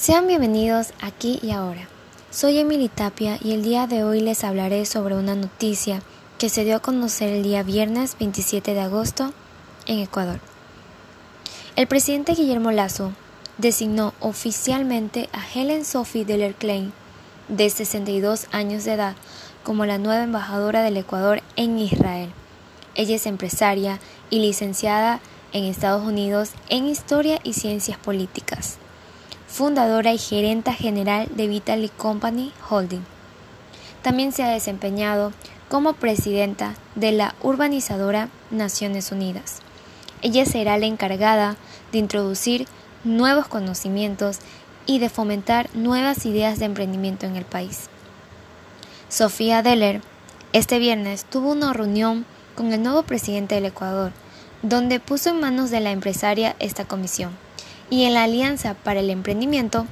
Sean bienvenidos aquí y ahora. Soy Emily Tapia y el día de hoy les hablaré sobre una noticia que se dio a conocer el día viernes 27 de agosto en Ecuador. El presidente Guillermo Lazo designó oficialmente a Helen Sophie Deller Klein, de 62 años de edad, como la nueva embajadora del Ecuador en Israel. Ella es empresaria y licenciada en Estados Unidos en Historia y Ciencias Políticas, fundadora y gerenta general de Vitaly Company Holding. También se ha desempeñado como presidenta de la urbanizadora Naciones Unidas. Ella será la encargada de introducir nuevos conocimientos y de fomentar nuevas ideas de emprendimiento en el país. Sofía Deller este viernes tuvo una reunión con el nuevo presidente del Ecuador, donde puso en manos de la empresaria esta comisión, y en la Alianza para el Emprendimiento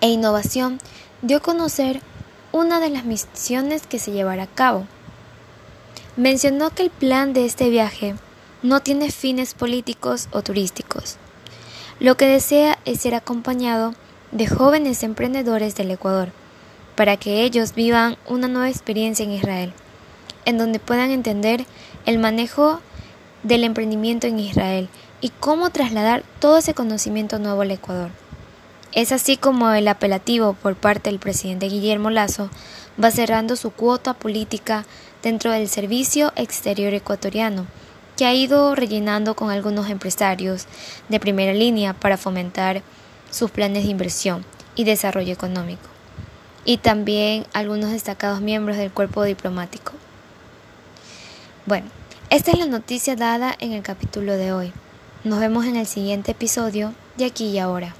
e Innovación dio a conocer una de las misiones que se llevará a cabo. Mencionó que el plan de este viaje no tiene fines políticos o turísticos. Lo que desea es ser acompañado de jóvenes emprendedores del Ecuador, para que ellos vivan una nueva experiencia en Israel, en donde puedan entender el manejo del emprendimiento en Israel y cómo trasladar todo ese conocimiento nuevo al Ecuador. Es así como el apelativo por parte del presidente Guillermo Lazo va cerrando su cuota política dentro del servicio exterior ecuatoriano, que ha ido rellenando con algunos empresarios de primera línea para fomentar sus planes de inversión y desarrollo económico, y también algunos destacados miembros del cuerpo diplomático. Bueno, esta es la noticia dada en el capítulo de hoy. Nos vemos en el siguiente episodio de aquí y ahora.